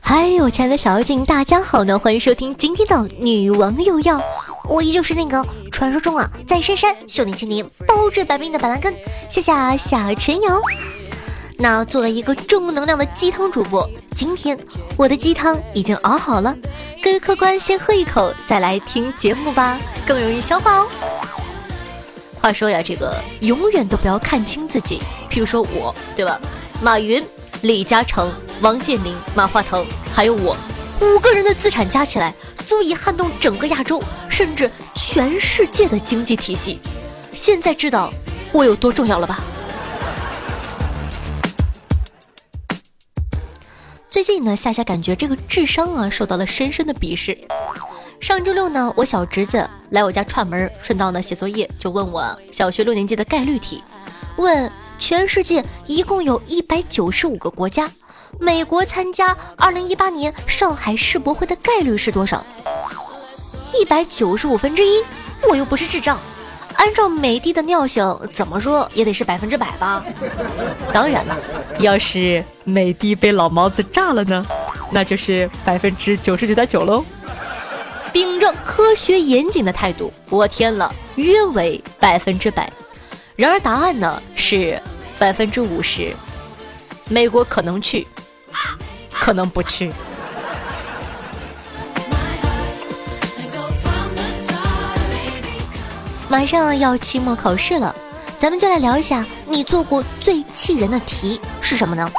嗨，我亲爱的小妖精，大家好呢！欢迎收听今天的女王有药，我依旧是那个传说中啊，在深山修炼千年、包治百病的板蓝根。谢谢小陈瑶。那作为一个正能量的鸡汤主播，今天我的鸡汤已经熬好了，各位客官先喝一口，再来听节目吧，更容易消化哦。话说呀，这个永远都不要看清自己，譬如说我，对吧？马云、李嘉诚。王健林、马化腾，还有我，五个人的资产加起来，足以撼动整个亚洲，甚至全世界的经济体系。现在知道我有多重要了吧？最近呢，夏夏感觉这个智商啊受到了深深的鄙视。上周六呢，我小侄子来我家串门，顺道呢写作业，就问我小学六年级的概率题，问全世界一共有一百九十五个国家。美国参加二零一八年上海世博会的概率是多少？一百九十五分之一。我又不是智障，按照美帝的尿性，怎么说也得是百分之百吧。当然了，要是美帝被老毛子炸了呢，那就是百分之九十九点九喽。秉着科学严谨的态度，我填了约为百分之百。然而答案呢是百分之五十。美国可能去。可能不去。马上要期末考试了，咱们就来聊一下你做过最气人的题是什么呢？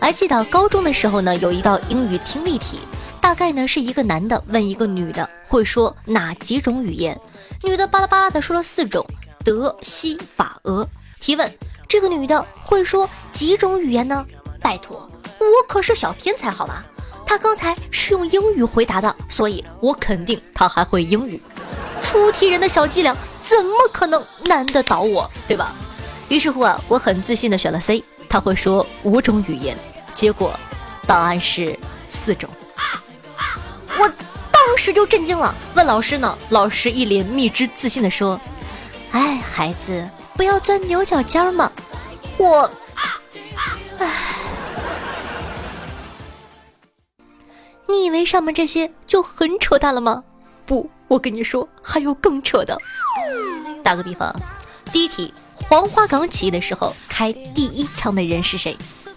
还记得高中的时候呢，有一道英语听力题，大概呢是一个男的问一个女的会说哪几种语言，女的巴拉巴拉的说了四种，德、西、法、俄。提问：这个女的会说几种语言呢？拜托。我可是小天才，好吧？他刚才是用英语回答的，所以我肯定他还会英语。出题人的小伎俩怎么可能难得倒我，对吧？于是乎啊，我很自信的选了 C，他会说五种语言。结果答案是四种，我当时就震惊了，问老师呢。老师一脸蜜汁自信的说：“哎，孩子，不要钻牛角尖嘛。”我，唉。你以为上面这些就很扯淡了吗？不，我跟你说，还有更扯的。打个比方，第一题，黄花岗起义的时候开第一枪的人是谁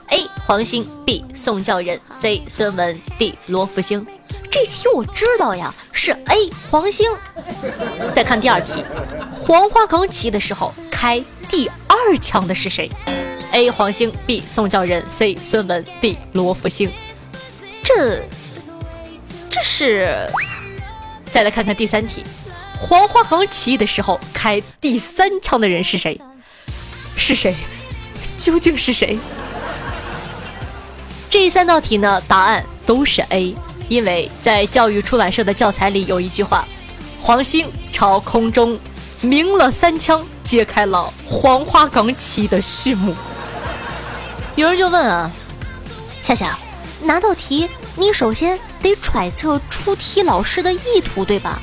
？A. 黄兴 B. 宋教仁 C. 孙文 D. 罗福星。这题我知道呀，是 A. 黄兴。再看第二题，黄花岗起义的时候开第二枪的是谁？A. 黄兴 B. 宋教仁 C. 孙文 D. 罗福星。这。这是，再来看看第三题，黄花岗起义的时候开第三枪的人是谁？是谁？究竟是谁？这三道题呢，答案都是 A，因为在教育出版社的教材里有一句话：黄兴朝空中鸣了三枪，揭开了黄花岗起义的序幕。有人就问啊，夏夏，拿到题？你首先得揣测出题老师的意图，对吧？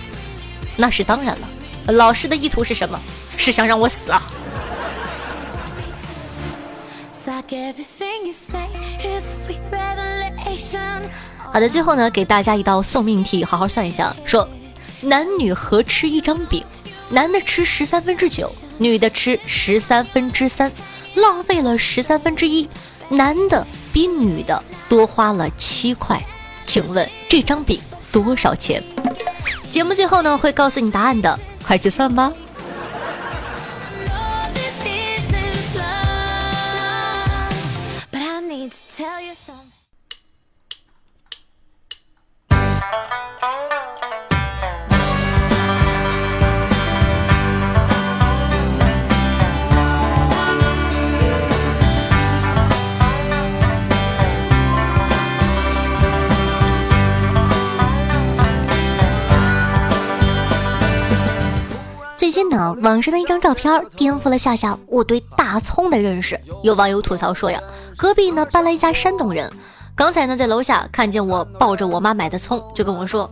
那是当然了。老师的意图是什么？是想让我死啊！好的，最后呢，给大家一道送命题，好好算一下。说，男女合吃一张饼，男的吃十三分之九，女的吃十三分之三，浪费了十三分之一。男的比女的多花了七块，请问这张饼多少钱？节目最后呢会告诉你答案的，快去算吧。网上的一张照片颠覆了夏夏我对大葱的认识。有网友吐槽说呀，隔壁呢搬来一家山东人，刚才呢，在楼下看见我抱着我妈买的葱，就跟我说：“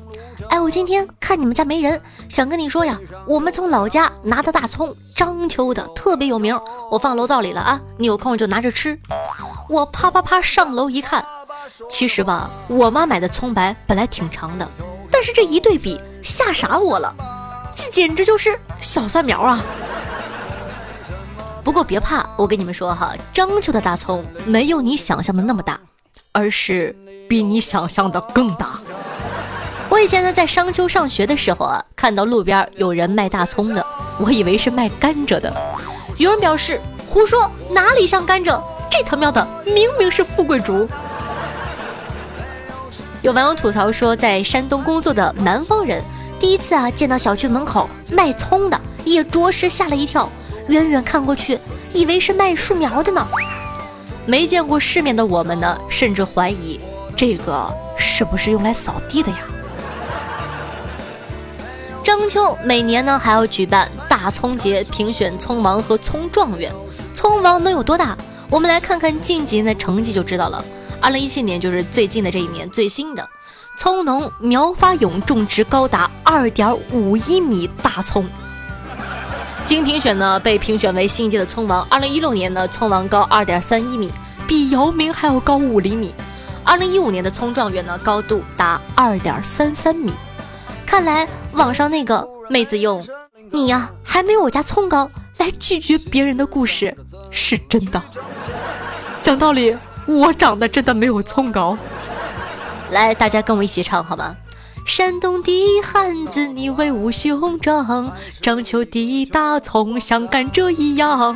哎，我今天看你们家没人，想跟你说呀，我们从老家拿的大葱，章丘的，特别有名，我放楼道里了啊，你有空就拿着吃。”我啪啪啪上楼一看，其实吧，我妈买的葱白本来挺长的，但是这一对比，吓傻我了，这简直就是小蒜苗啊！不过别怕，我跟你们说哈，章丘的大葱没有你想象的那么大。而是比你想象的更大。我以前呢在商丘上学的时候啊，看到路边有人卖大葱的，我以为是卖甘蔗的。有人表示胡说，哪里像甘蔗？这他喵的明明是富贵竹。有网友吐槽说，在山东工作的南方人，第一次啊见到小区门口卖葱的，也着实吓了一跳。远远看过去，以为是卖树苗的呢。没见过世面的我们呢，甚至怀疑这个是不是用来扫地的呀？章丘每年呢还要举办大葱节，评选葱王和葱状元。葱王能有多大？我们来看看近几年的成绩就知道了。二零一七年就是最近的这一年，最新的葱农苗发勇种植高达二点五一米大葱。经评选呢，被评选为新一届的葱王。二零一六年呢，葱王高二点三一米，比姚明还要高五厘米。二零一五年的葱状元呢，高度达二点三三米。看来网上那个妹子用“你呀还没有我家葱高”来拒绝别人的故事是真的。讲道理，我长得真的没有葱高。来，大家跟我一起唱好吗？山东的汉子，你威武雄壮；章丘的大葱像甘蔗一样。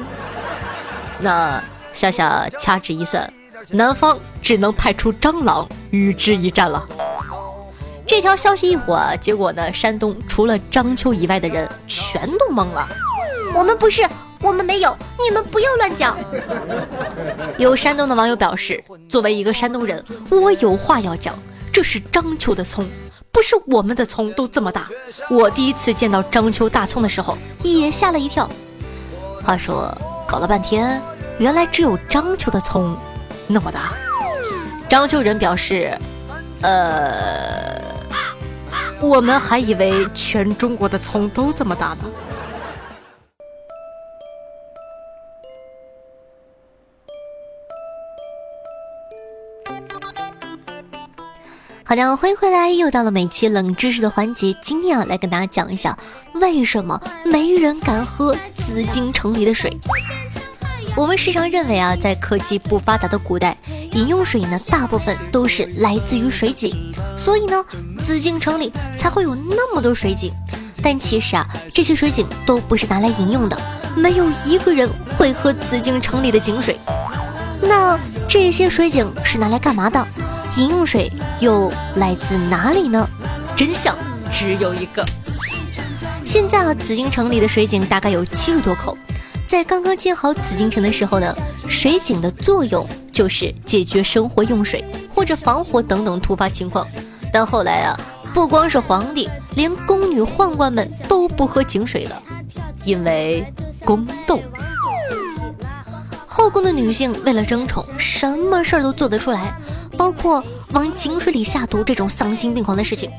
那夏夏掐指一算，南方只能派出蟑螂与之一战了。这条消息一火，结果呢，山东除了章丘以外的人全都懵了。我们不是，我们没有，你们不要乱讲。有山东的网友表示，作为一个山东人，我有话要讲，这是章丘的葱。不是我们的葱都这么大，我第一次见到章丘大葱的时候也吓了一跳。话说搞了半天，原来只有章丘的葱那么大。章丘人表示，呃，我们还以为全中国的葱都这么大呢。好的，欢迎回来，又到了每期冷知识的环节。今天啊，来跟大家讲一下，为什么没人敢喝紫禁城里的水。我们时常认为啊，在科技不发达的古代，饮用水呢，大部分都是来自于水井，所以呢，紫禁城里才会有那么多水井。但其实啊，这些水井都不是拿来饮用的，没有一个人会喝紫禁城里的井水。那这些水井是拿来干嘛的？饮用水又来自哪里呢？真相只有一个。现在啊，紫禁城里的水井大概有七十多口。在刚刚建好紫禁城的时候呢，水井的作用就是解决生活用水或者防火等等突发情况。但后来啊，不光是皇帝，连宫女宦官们都不喝井水了，因为宫斗。后宫的女性为了争宠，什么事儿都做得出来。包括往井水里下毒这种丧心病狂的事情，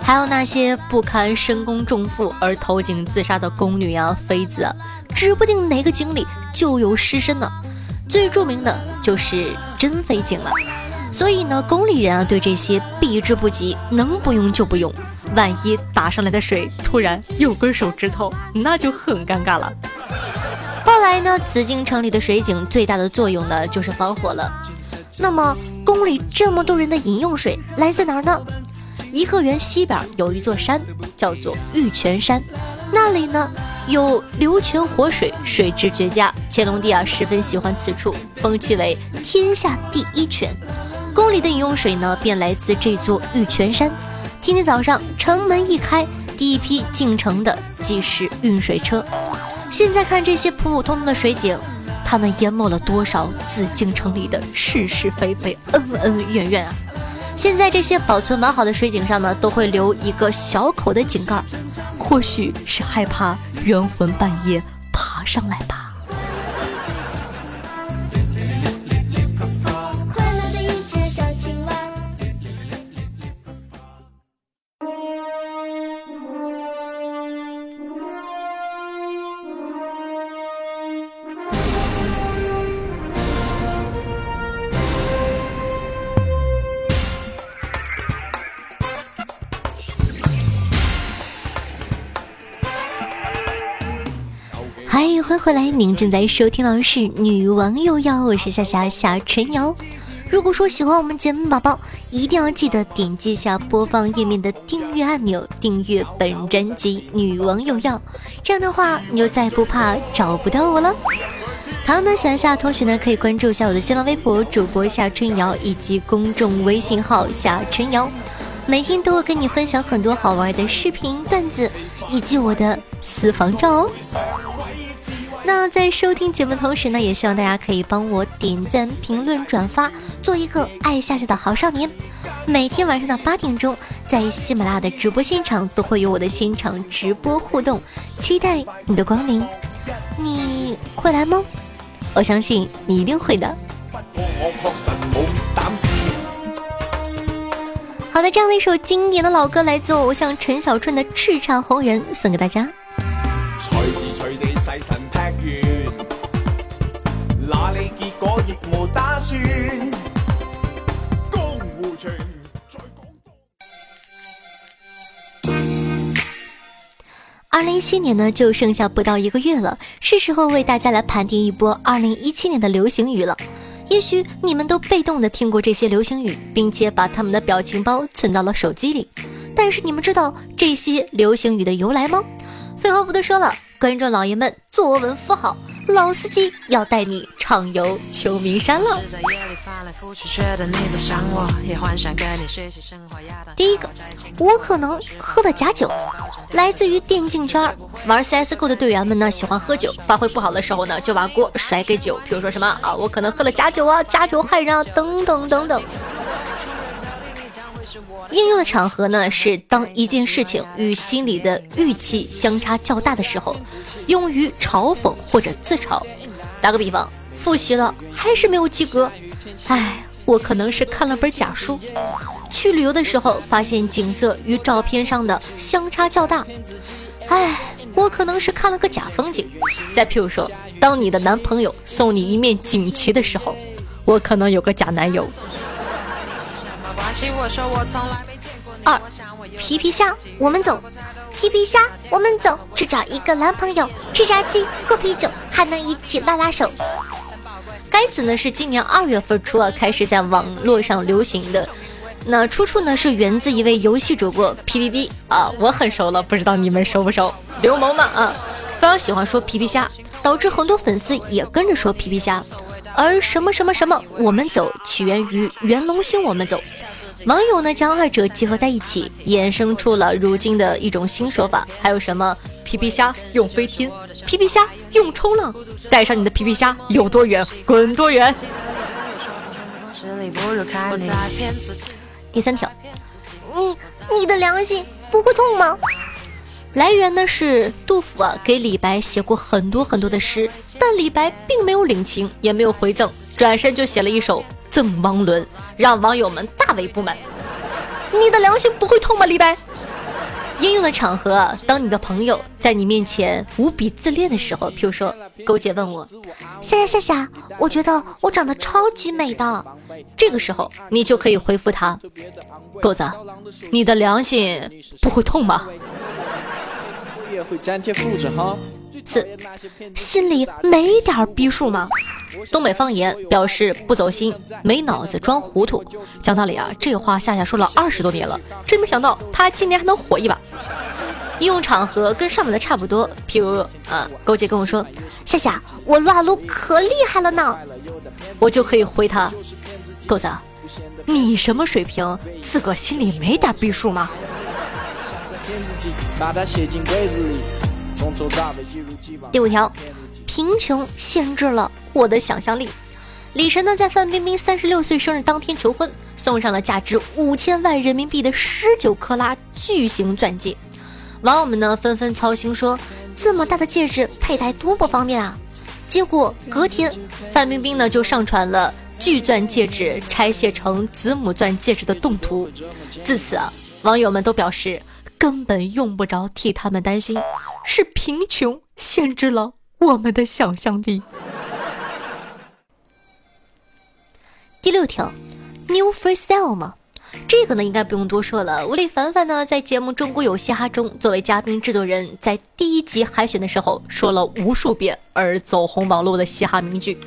还有那些不堪深宫重负而投井自杀的宫女啊、妃子啊，指不定哪个井里就有尸身呢。最著名的就是珍妃井了。所以呢，宫里人啊对这些避之不及，能不用就不用。万一打上来的水突然有根手指头，那就很尴尬了。后来呢，紫禁城里的水井最大的作用呢就是防火了。那么。宫里这么多人的饮用水来自哪儿呢？颐和园西边有一座山，叫做玉泉山，那里呢有流泉活水，水质绝佳。乾隆帝啊十分喜欢此处，封其为天下第一泉。宫里的饮用水呢便来自这座玉泉山。天天早上城门一开，第一批进城的即是运水车。现在看这些普普通通的水井。他们淹没了多少紫禁城里的是是非非、恩恩怨怨啊！现在这些保存完好的水井上呢，都会留一个小口的井盖，或许是害怕冤魂半夜爬上来吧。回来！您正在收听的是《女王又要》，我是夏夏夏晨瑶。如果说喜欢我们节目，宝宝一定要记得点击下播放页面的订阅按钮，订阅本专辑《女王又要》。这样的话，你就再不怕找不到我了。好呢，喜欢夏同学呢，可以关注一下我的新浪微博主播夏春瑶以及公众微信号夏春瑶，每天都会跟你分享很多好玩的视频段子以及我的私房照哦。那在收听节目同时呢，也希望大家可以帮我点赞、评论、转发，做一个爱夏夏的好少年。每天晚上的八点钟，在喜马拉雅的直播现场都会有我的现场直播互动，期待你的光临。你会来吗？我相信你一定会的。好的，这样的一首经典的老歌，来自偶像陈小春的《叱咤红人》，送给大家。二零一七年呢，就剩下不到一个月了，是时候为大家来盘点一波二零一七年的流行语了。也许你们都被动的听过这些流行语，并且把他们的表情包存到了手机里，但是你们知道这些流行语的由来吗？废话不多说了。观众老爷们，作文扶好，老司机要带你畅游秋名山了。第一个，我可能喝了假酒，来自于电竞圈，玩 CSGO 的队员们呢喜欢喝酒，发挥不好的时候呢就把锅甩给酒，比如说什么啊，我可能喝了假酒啊，假酒害人啊，等等等等。应用的场合呢，是当一件事情与心里的预期相差较大的时候，用于嘲讽或者自嘲。打个比方，复习了还是没有及格，哎，我可能是看了本假书。去旅游的时候，发现景色与照片上的相差较大，哎，我可能是看了个假风景。再譬如说，当你的男朋友送你一面锦旗的时候，我可能有个假男友。二皮皮虾，我们走。皮皮虾，我们走，去找一个男朋友，吃炸鸡，喝啤酒，还能一起拉拉手。该词呢是今年二月份初啊开始在网络上流行的，那出处呢是源自一位游戏主播 P P B 啊，我很熟了，不知道你们熟不熟？流氓嘛啊，非常喜欢说皮皮虾，导致很多粉丝也跟着说皮皮虾。而什么什么什么，我们走起源于袁隆兴，我们走。网友呢将二者结合在一起，衍生出了如今的一种新说法。还有什么皮皮虾用飞天，皮皮虾用冲浪，带上你的皮皮虾有多远滚多远。第三条，你你的良心不会痛吗？来源呢是杜甫啊，给李白写过很多很多的诗，但李白并没有领情，也没有回赠，转身就写了一首《赠汪伦》，让网友们大为不满。你的良心不会痛吗，李白？应用的场合，当你的朋友在你面前无比自恋的时候，譬如说勾姐问我，夏夏夏夏，我觉得我长得超级美的，这个时候你就可以回复他，狗子，你的良心不会痛吗？也会粘贴复制哈四，心里没点逼数吗？东北方言表示不走心、没脑子、装糊涂。讲道理啊，这话夏夏说了二十多年了，真没想到他今年还能火一把。应用场合跟上面的差不多，譬如啊，勾姐跟我说，夏夏，我撸啊撸可厉害了呢，我就可以回他，狗子，你什么水平？自个心里没点逼数吗？第五条，贫穷限制了我的想象力。李晨呢，在范冰冰三十六岁生日当天求婚，送上了价值五千万人民币的十九克拉巨型钻戒。网友们呢，纷纷操心说，这么大的戒指佩戴多不方便啊！结果隔天，范冰冰呢就上传了巨钻戒指拆卸成子母钻戒指的动图。自此啊，网友们都表示。根本用不着替他们担心，是贫穷限制了我们的想象力。第六条，New Freestyle 吗？这个呢，应该不用多说了。吴丽凡凡呢，在节目《中国有嘻哈》中，作为嘉宾制作人，在第一集海选的时候说了无数遍而走红网络的嘻哈名句：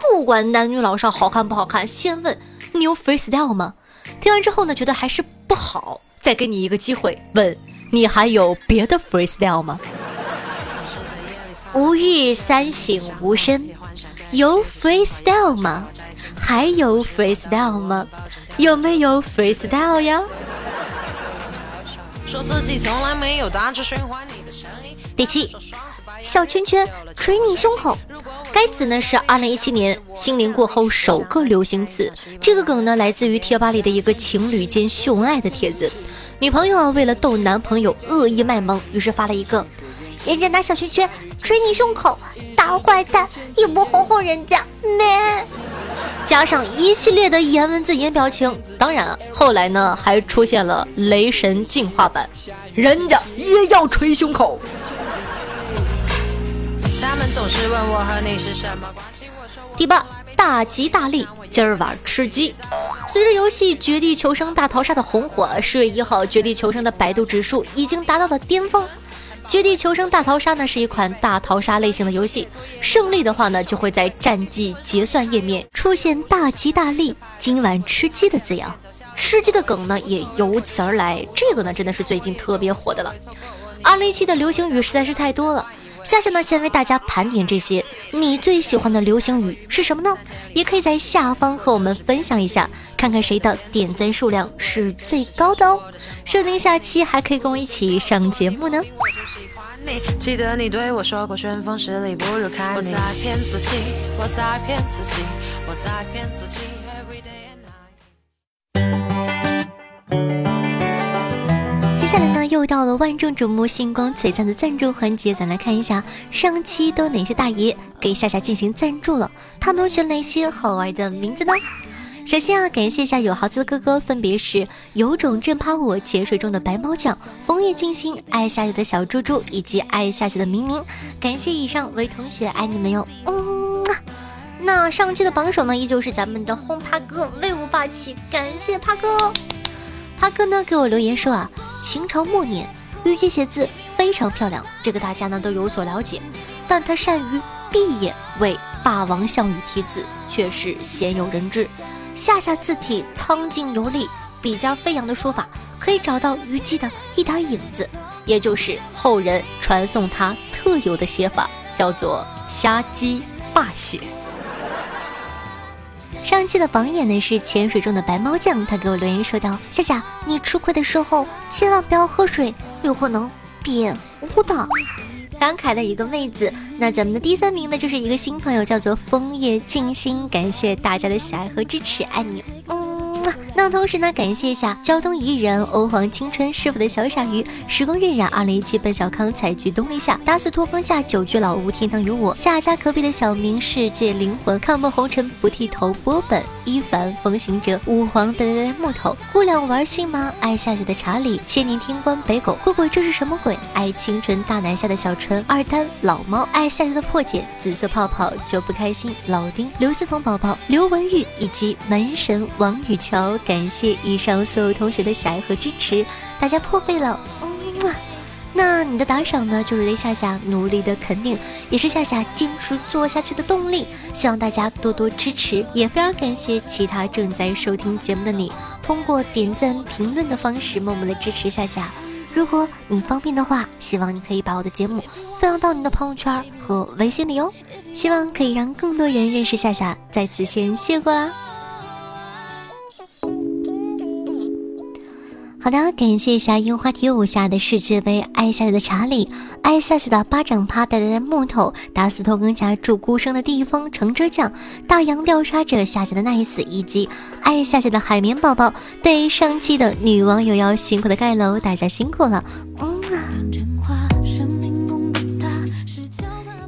不管男女老少，好看不好看，先问 New freestyle 吗？听完之后呢，觉得还是不好，再给你一个机会，问你还有别的 freestyle 吗？吾日三省吾身，有 freestyle 吗？还有 freestyle 吗？有没有 freestyle 呀？第七，小圈圈捶你胸口。该词呢是二零一七年新年过后首个流行词。这个梗呢来自于贴吧里的一个情侣间秀恩爱的帖子。女朋友啊为了逗男朋友恶意卖萌，于是发了一个：人家拿小圈圈捶你胸口，大坏蛋也不哄哄人家，咩。加上一系列的颜文字、颜表情，当然后来呢还出现了雷神进化版，人家也要捶胸口。第八，大吉大利，今儿晚吃鸡。随着游戏《绝地求生大逃杀》的红火，十月一号，《绝地求生》的百度指数已经达到了巅峰。《绝地求生大逃杀》呢是一款大逃杀类型的游戏，胜利的话呢就会在战绩结算页面出现“大吉大利，今晚吃鸡”的字样，吃鸡的梗呢也由此而来。这个呢真的是最近特别火的了。二零一七的流行语实在是太多了。夏夏呢，先为大家盘点这些，你最喜欢的流行语是什么呢？也可以在下方和我们分享一下，看看谁的点赞数量是最高的哦。说不定下期还可以跟我一起上节目呢。记得你对我说过，旋风十里不如看你。我在骗自己，我在骗自己，我在骗自己。接下来呢，又到了万众瞩目、星光璀璨的赞助环节，咱来看一下上期都哪些大爷给夏夏进行赞助了，他们又起了哪些好玩的名字呢？首先啊，感谢一下有豪子的哥哥，分别是有种正趴我、潜水中的白猫酱、枫叶静心、爱夏夏的小猪猪以及爱夏夏的明明，感谢以上为同学，爱你们哟。嗯啊，那上期的榜首呢，依旧是咱们的轰趴哥，威武霸气，感谢趴哥。哈哥呢给我留言说啊，秦朝末年，虞姬写字非常漂亮，这个大家呢都有所了解。但他善于闭眼为霸王项羽题字，却是鲜有人知。下下字体苍劲有力，笔尖飞扬的说法，可以找到虞姬的一点影子，也就是后人传颂他特有的写法，叫做瞎鸡霸写。上期的榜眼呢是潜水中的白猫酱，他给我留言说道：“夏夏，你吃亏的时候千万不要喝水，有可能变污的。”感慨的一个妹子。那咱们的第三名呢就是一个新朋友，叫做枫叶静心，感谢大家的喜爱和支持，爱你。那同时呢，感谢一下交通宜人欧皇青春师傅的小傻鱼，时光荏苒二零一七奔小康采菊东篱下，打死拖更下久居老屋天堂有我，下家可比的小明世界灵魂，看破红尘不剃头，波本一凡风行者，五皇的木头，姑娘玩性吗？爱夏夏的查理，千年天官北狗，鬼鬼这是什么鬼？爱清纯大南下的小纯，二单老猫，爱夏夏的破茧，紫色泡泡就不开心，老丁刘思彤宝宝，刘文玉以及门神王雨乔。感谢以上所有同学的喜爱和支持，大家破费了，嗯，那你的打赏呢，就是对夏夏努力的肯定，也是夏夏坚持做下去的动力。希望大家多多支持，也非常感谢其他正在收听节目的你，通过点赞、评论的方式默默的支持夏夏。如果你方便的话，希望你可以把我的节目分享到你的朋友圈和微信里哦，希望可以让更多人认识夏夏。在此先谢过啦。好的，感谢一下樱花体舞下的世界杯，爱夏夏的查理，爱夏夏的巴掌趴呆呆的木头，打死拖更侠祝孤生的地方橙汁酱，大洋调查者夏夏的 nice，以及爱夏夏的海绵宝宝。对上期的女网友要辛苦的盖楼，大家辛苦了。嗯啊。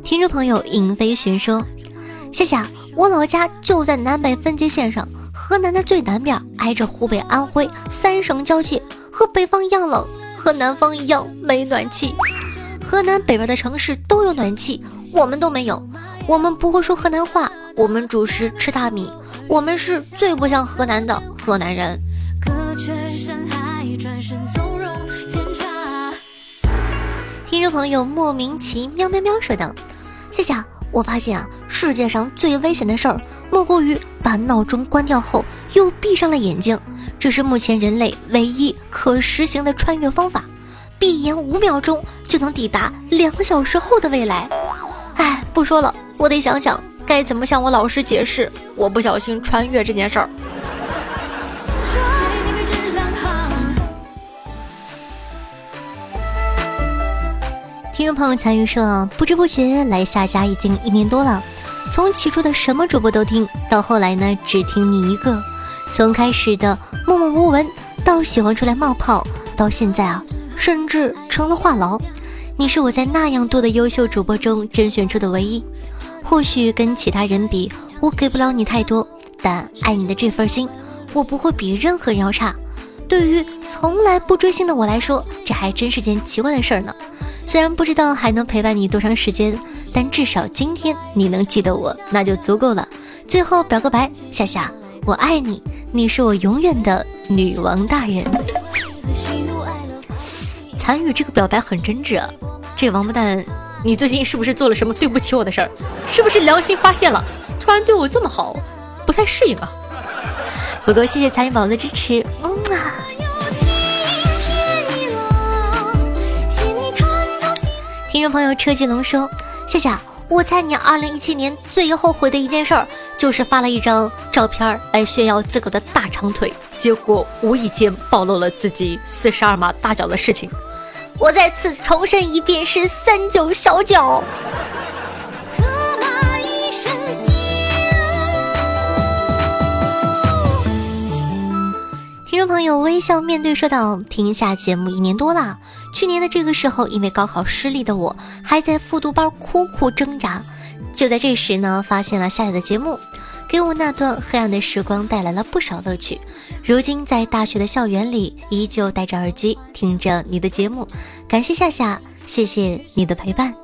听众朋友尹飞寻说，夏夏，我老家就在南北分界线上。河南的最南边挨着湖北、安徽三省交界，和北方一样冷，和南方一样没暖气。河南北边的城市都有暖气，我们都没有。我们不会说河南话，我们主食吃大米，我们是最不像河南的河南人。听众朋友莫名其妙喵喵说道：“谢谢，我发现啊，世界上最危险的事儿，莫过于把闹钟关掉后又闭上了眼睛。这是目前人类唯一可实行的穿越方法，闭眼五秒钟就能抵达两个小时后的未来。哎，不说了，我得想想该怎么向我老师解释我不小心穿越这件事儿。”听众朋友残余说，不知不觉来下家已经一年多了，从起初的什么主播都听到后来呢，只听你一个；从开始的默默无闻到喜欢出来冒泡，到现在啊，甚至成了话痨。你是我在那样多的优秀主播中甄选出的唯一。或许跟其他人比，我给不了你太多，但爱你的这份心，我不会比任何人要差。对于从来不追星的我来说，这还真是件奇怪的事儿呢。虽然不知道还能陪伴你多长时间，但至少今天你能记得我，那就足够了。最后表个白，夏夏，我爱你，你是我永远的女王大人。参与这个表白很真挚啊，这王八蛋，你最近是不是做了什么对不起我的事儿？是不是良心发现了，突然对我这么好，不太适应啊？不过谢谢参与宝宝的支持，嗯啊。听众朋友车继龙说：“夏夏，我猜你二零一七年最后悔的一件事儿，就是发了一张照片来炫耀自个的大长腿，结果无意间暴露了自己四十二码大脚的事情。我再次重申一遍，是三九小脚。”听众朋友微笑面对说道：“听一下节目一年多了。”去年的这个时候，因为高考失利的我，还在复读班苦苦挣扎。就在这时呢，发现了夏夏的节目，给我那段黑暗的时光带来了不少乐趣。如今在大学的校园里，依旧戴着耳机听着你的节目，感谢夏夏，谢谢你的陪伴。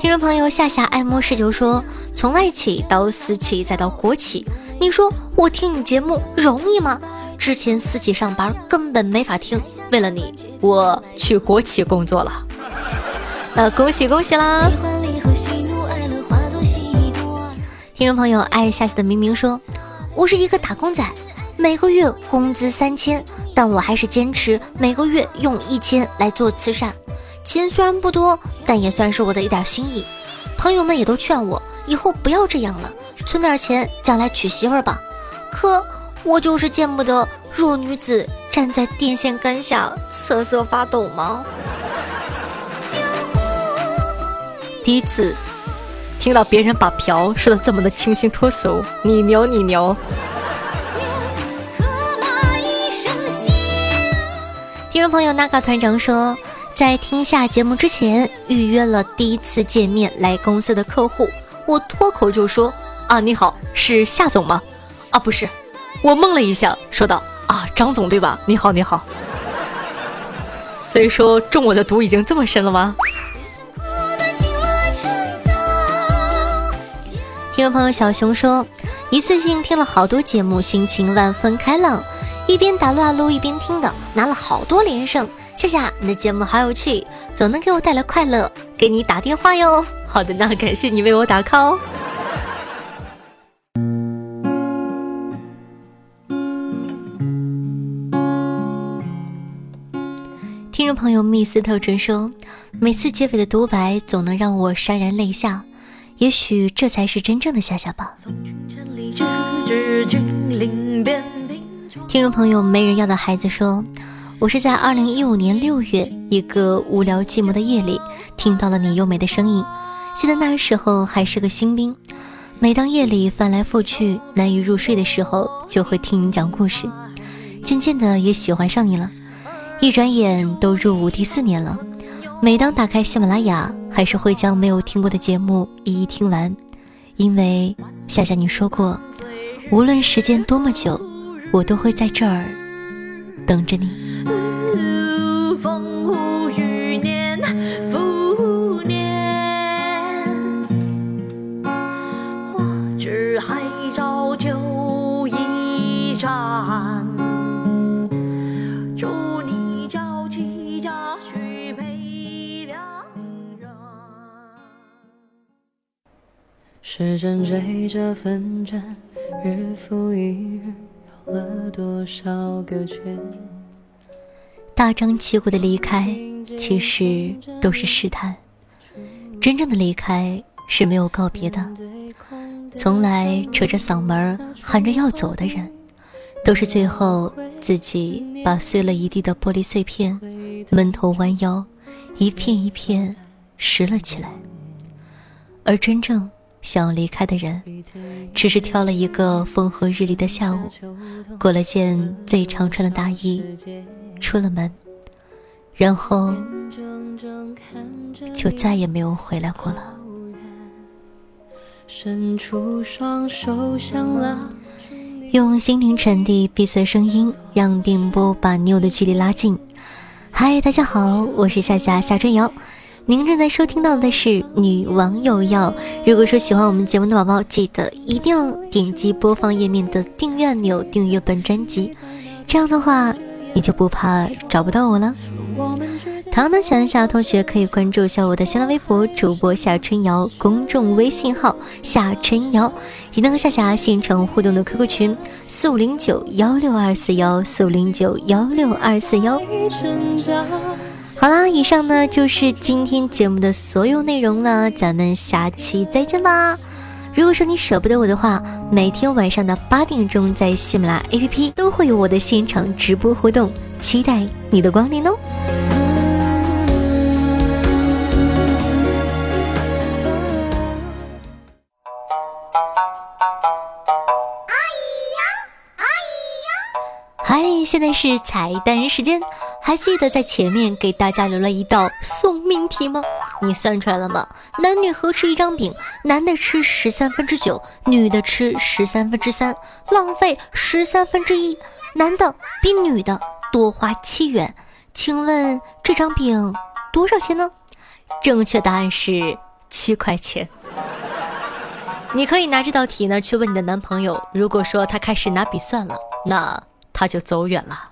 听众朋友夏夏爱慕十九说：“从外企到私企再到国企，你说我听你节目容易吗？”之前私企上班根本没法听，为了你，我去国企工作了。那恭喜恭喜啦！听众朋友爱夏夏的明明说：“我是一个打工仔，每个月工资三千，但我还是坚持每个月用一千来做慈善。钱虽然不多，但也算是我的一点心意。朋友们也都劝我以后不要这样了，存点钱，将来娶媳妇儿吧。可……我就是见不得弱女子站在电线杆下瑟瑟发抖吗？第一次听到别人把嫖说的这么的清新脱俗，你牛你牛！听众朋友，那个团长说，在听下节目之前预约了第一次见面来公司的客户，我脱口就说：“啊，你好，是夏总吗？啊，不是。”我梦了一下，说道：“啊，张总对吧？你好，你好。所以说中我的毒已经这么深了吗？”听众朋友小熊说，一次性听了好多节目，心情万分开朗，一边打撸啊撸一边听的，拿了好多连胜。谢谢你的节目好有趣，总能给我带来快乐，给你打电话哟。好的，那感谢你为我打 call。朋友密斯特纯说，每次结尾的独白总能让我潸然泪下，也许这才是真正的夏夏吧。听众朋友没人要的孩子说，我是在二零一五年六月一个无聊寂寞的夜里听到了你优美的声音，记得那时候还是个新兵，每当夜里翻来覆去难以入睡的时候，就会听你讲故事，渐渐的也喜欢上你了。一转眼都入伍第四年了，每当打开喜马拉雅，还是会将没有听过的节目一一听完，因为夏夏你说过，无论时间多么久，我都会在这儿等着你。我只还照旧一时针追着分针，日复一日，绕了多少个圈。大张旗鼓的离开，其实都是试探。真正的离开是没有告别的。从来扯着嗓门喊着要走的人，都是最后自己把碎了一地的玻璃碎片，闷头弯腰，一片一片拾了起来。而真正想要离开的人，只是挑了一个风和日丽的下午，裹了件最常穿的大衣，出了门，然后就再也没有回来过了。用心灵传递彼此的声音，让电波把你我的距离拉近。嗨，大家好，我是夏夏夏春瑶。您正在收听到的是女王有药。如果说喜欢我们节目的宝宝，记得一定要点击播放页面的订阅按钮，订阅本专辑。这样的话，你就不怕找不到我了。同样的，想夏同学可以关注一下我的新浪微博主播夏春瑶，公众微信号夏春瑶，也能和夏夏现场互动的 QQ 群四五零九幺六二四幺四五零九幺六二四幺。好啦，以上呢就是今天节目的所有内容了，咱们下期再见吧。如果说你舍不得我的话，每天晚上的八点钟在喜马拉雅 APP 都会有我的现场直播活动，期待你的光临哦。现在是彩蛋时间，还记得在前面给大家留了一道送命题吗？你算出来了吗？男女合吃一张饼，男的吃十三分之九，女的吃十三分之三，浪费十三分之一，男的比女的多花七元。请问这张饼多少钱呢？正确答案是七块钱。你可以拿这道题呢去问你的男朋友，如果说他开始拿笔算了，那。他就走远了。